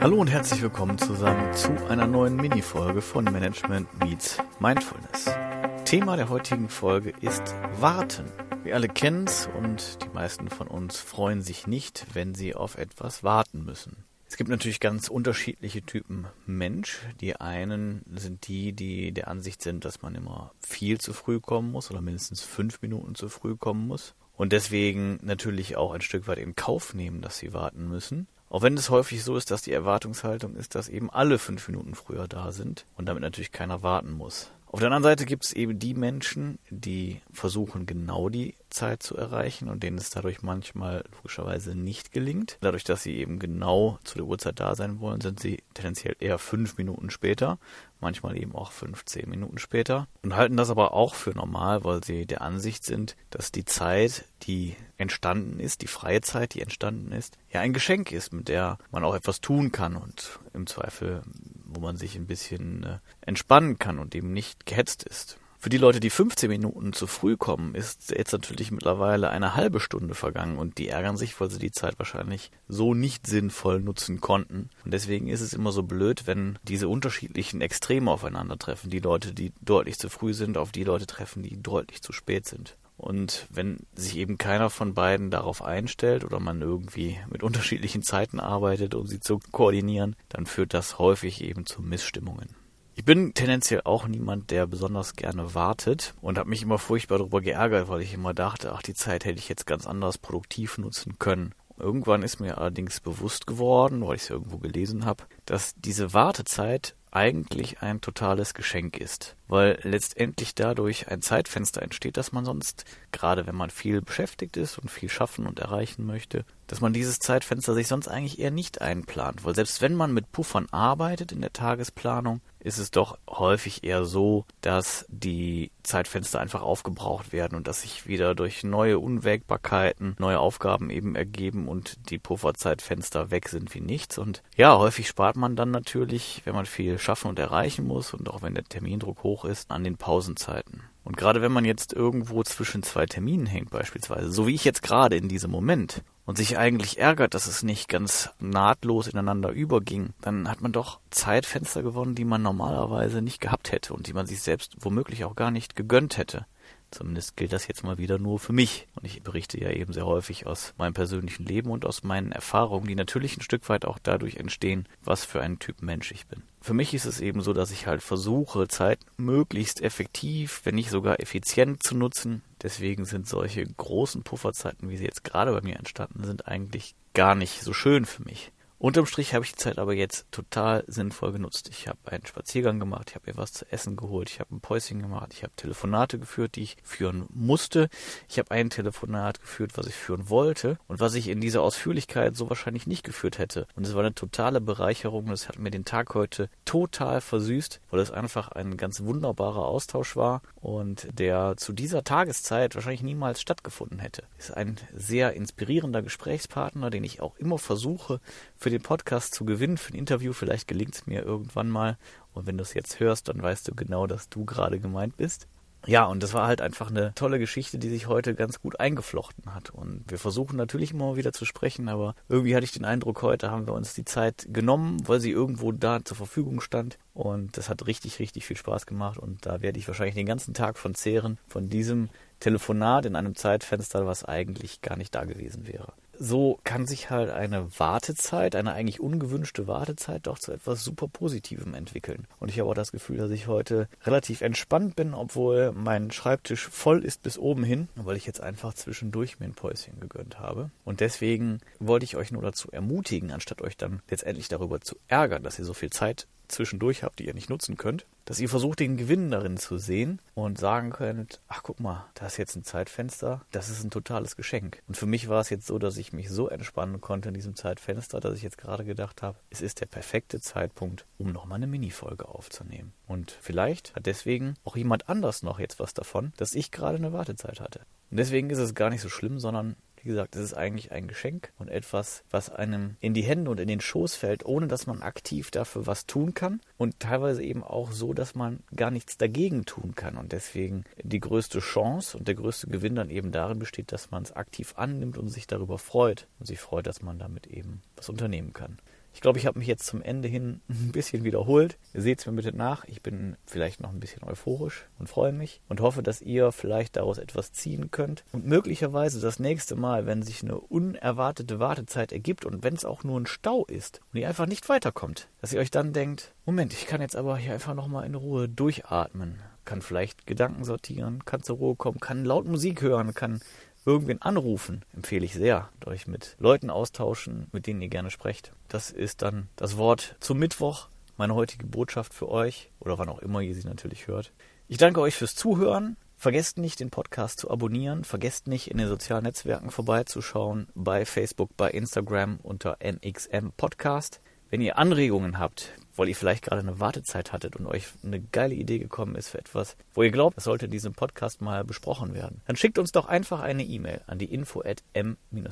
Hallo und herzlich willkommen zusammen zu einer neuen Mini-Folge von Management Meets Mindfulness. Thema der heutigen Folge ist Warten. Wir alle kennen es und die meisten von uns freuen sich nicht, wenn sie auf etwas warten müssen. Es gibt natürlich ganz unterschiedliche Typen Mensch. Die einen sind die, die der Ansicht sind, dass man immer viel zu früh kommen muss oder mindestens fünf Minuten zu früh kommen muss und deswegen natürlich auch ein Stück weit in Kauf nehmen, dass sie warten müssen. Auch wenn es häufig so ist, dass die Erwartungshaltung ist, dass eben alle fünf Minuten früher da sind und damit natürlich keiner warten muss. Auf der anderen Seite gibt es eben die Menschen, die versuchen genau die Zeit zu erreichen und denen es dadurch manchmal logischerweise nicht gelingt. Dadurch, dass sie eben genau zu der Uhrzeit da sein wollen, sind sie tendenziell eher fünf Minuten später, manchmal eben auch fünf, zehn Minuten später und halten das aber auch für normal, weil sie der Ansicht sind, dass die Zeit, die entstanden ist, die freie Zeit, die entstanden ist, ja ein Geschenk ist, mit der man auch etwas tun kann und im Zweifel wo man sich ein bisschen äh, entspannen kann und eben nicht gehetzt ist. Für die Leute, die 15 Minuten zu früh kommen, ist jetzt natürlich mittlerweile eine halbe Stunde vergangen und die ärgern sich, weil sie die Zeit wahrscheinlich so nicht sinnvoll nutzen konnten. Und deswegen ist es immer so blöd, wenn diese unterschiedlichen Extreme aufeinandertreffen. Die Leute, die deutlich zu früh sind, auf die Leute treffen, die deutlich zu spät sind. Und wenn sich eben keiner von beiden darauf einstellt oder man irgendwie mit unterschiedlichen Zeiten arbeitet, um sie zu koordinieren, dann führt das häufig eben zu Missstimmungen. Ich bin tendenziell auch niemand, der besonders gerne wartet und habe mich immer furchtbar darüber geärgert, weil ich immer dachte, ach, die Zeit hätte ich jetzt ganz anders produktiv nutzen können. Irgendwann ist mir allerdings bewusst geworden, weil ich es irgendwo gelesen habe, dass diese Wartezeit eigentlich ein totales Geschenk ist, weil letztendlich dadurch ein Zeitfenster entsteht, dass man sonst, gerade wenn man viel beschäftigt ist und viel schaffen und erreichen möchte, dass man dieses Zeitfenster sich sonst eigentlich eher nicht einplant, weil selbst wenn man mit Puffern arbeitet in der Tagesplanung, ist es doch häufig eher so, dass die Zeitfenster einfach aufgebraucht werden und dass sich wieder durch neue Unwägbarkeiten neue Aufgaben eben ergeben und die Pufferzeitfenster weg sind wie nichts. Und ja, häufig spart man dann natürlich, wenn man viel schaffen und erreichen muss und auch wenn der Termindruck hoch ist, an den Pausenzeiten. Und gerade wenn man jetzt irgendwo zwischen zwei Terminen hängt beispielsweise, so wie ich jetzt gerade in diesem Moment, und sich eigentlich ärgert, dass es nicht ganz nahtlos ineinander überging, dann hat man doch Zeitfenster gewonnen, die man normalerweise nicht gehabt hätte und die man sich selbst womöglich auch gar nicht gegönnt hätte. Zumindest gilt das jetzt mal wieder nur für mich. Und ich berichte ja eben sehr häufig aus meinem persönlichen Leben und aus meinen Erfahrungen, die natürlich ein Stück weit auch dadurch entstehen, was für ein Typ Mensch ich bin. Für mich ist es eben so, dass ich halt versuche, Zeit möglichst effektiv, wenn nicht sogar effizient zu nutzen. Deswegen sind solche großen Pufferzeiten, wie sie jetzt gerade bei mir entstanden sind, eigentlich gar nicht so schön für mich. Unterm Strich habe ich die Zeit aber jetzt total sinnvoll genutzt. Ich habe einen Spaziergang gemacht, ich habe mir was zu essen geholt, ich habe ein Päuschen gemacht, ich habe Telefonate geführt, die ich führen musste. Ich habe ein Telefonat geführt, was ich führen wollte und was ich in dieser Ausführlichkeit so wahrscheinlich nicht geführt hätte. Und es war eine totale Bereicherung. Das hat mir den Tag heute total versüßt, weil es einfach ein ganz wunderbarer Austausch war und der zu dieser Tageszeit wahrscheinlich niemals stattgefunden hätte. Ist ein sehr inspirierender Gesprächspartner, den ich auch immer versuche für für den Podcast zu gewinnen, für ein Interview. Vielleicht gelingt es mir irgendwann mal. Und wenn du es jetzt hörst, dann weißt du genau, dass du gerade gemeint bist. Ja, und das war halt einfach eine tolle Geschichte, die sich heute ganz gut eingeflochten hat. Und wir versuchen natürlich immer wieder zu sprechen, aber irgendwie hatte ich den Eindruck, heute haben wir uns die Zeit genommen, weil sie irgendwo da zur Verfügung stand. Und das hat richtig, richtig viel Spaß gemacht. Und da werde ich wahrscheinlich den ganzen Tag von zehren, von diesem Telefonat in einem Zeitfenster, was eigentlich gar nicht da gewesen wäre so kann sich halt eine Wartezeit, eine eigentlich ungewünschte Wartezeit doch zu etwas super Positivem entwickeln. Und ich habe auch das Gefühl, dass ich heute relativ entspannt bin, obwohl mein Schreibtisch voll ist bis oben hin, weil ich jetzt einfach zwischendurch mir ein Päuschen gegönnt habe. Und deswegen wollte ich euch nur dazu ermutigen, anstatt euch dann letztendlich darüber zu ärgern, dass ihr so viel Zeit zwischendurch habt, die ihr nicht nutzen könnt, dass ihr versucht, den Gewinn darin zu sehen und sagen könnt, ach guck mal, da ist jetzt ein Zeitfenster, das ist ein totales Geschenk. Und für mich war es jetzt so, dass ich mich so entspannen konnte in diesem Zeitfenster, dass ich jetzt gerade gedacht habe, es ist der perfekte Zeitpunkt, um nochmal eine Minifolge aufzunehmen. Und vielleicht hat deswegen auch jemand anders noch jetzt was davon, dass ich gerade eine Wartezeit hatte. Und deswegen ist es gar nicht so schlimm, sondern wie gesagt, es ist eigentlich ein Geschenk und etwas, was einem in die Hände und in den Schoß fällt, ohne dass man aktiv dafür was tun kann und teilweise eben auch so, dass man gar nichts dagegen tun kann und deswegen die größte Chance und der größte Gewinn dann eben darin besteht, dass man es aktiv annimmt und sich darüber freut und sich freut, dass man damit eben was unternehmen kann. Ich glaube, ich habe mich jetzt zum Ende hin ein bisschen wiederholt. Ihr seht es mir bitte nach. Ich bin vielleicht noch ein bisschen euphorisch und freue mich und hoffe, dass ihr vielleicht daraus etwas ziehen könnt. Und möglicherweise das nächste Mal, wenn sich eine unerwartete Wartezeit ergibt und wenn es auch nur ein Stau ist und ihr einfach nicht weiterkommt, dass ihr euch dann denkt, Moment, ich kann jetzt aber hier einfach nochmal in Ruhe durchatmen. Kann vielleicht Gedanken sortieren, kann zur Ruhe kommen, kann laut Musik hören, kann irgendwen anrufen, empfehle ich sehr. Euch mit Leuten austauschen, mit denen ihr gerne sprecht. Das ist dann das Wort zum Mittwoch, meine heutige Botschaft für euch oder wann auch immer ihr sie natürlich hört. Ich danke euch fürs Zuhören. Vergesst nicht, den Podcast zu abonnieren. Vergesst nicht, in den sozialen Netzwerken vorbeizuschauen. Bei Facebook, bei Instagram unter NXM Podcast. Wenn ihr Anregungen habt, weil ihr vielleicht gerade eine Wartezeit hattet und euch eine geile Idee gekommen ist für etwas, wo ihr glaubt, das sollte in diesem Podcast mal besprochen werden, dann schickt uns doch einfach eine E-Mail an die info at m-x-m.net.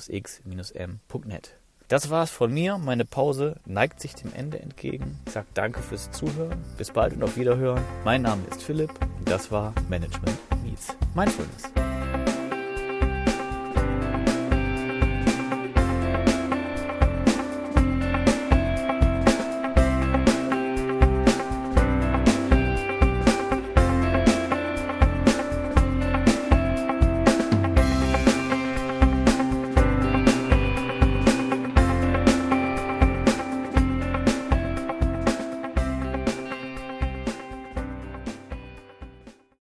Das war's von mir. Meine Pause neigt sich dem Ende entgegen. Ich sage danke fürs Zuhören. Bis bald und auf Wiederhören. Mein Name ist Philipp und das war Management Meets Mindfulness.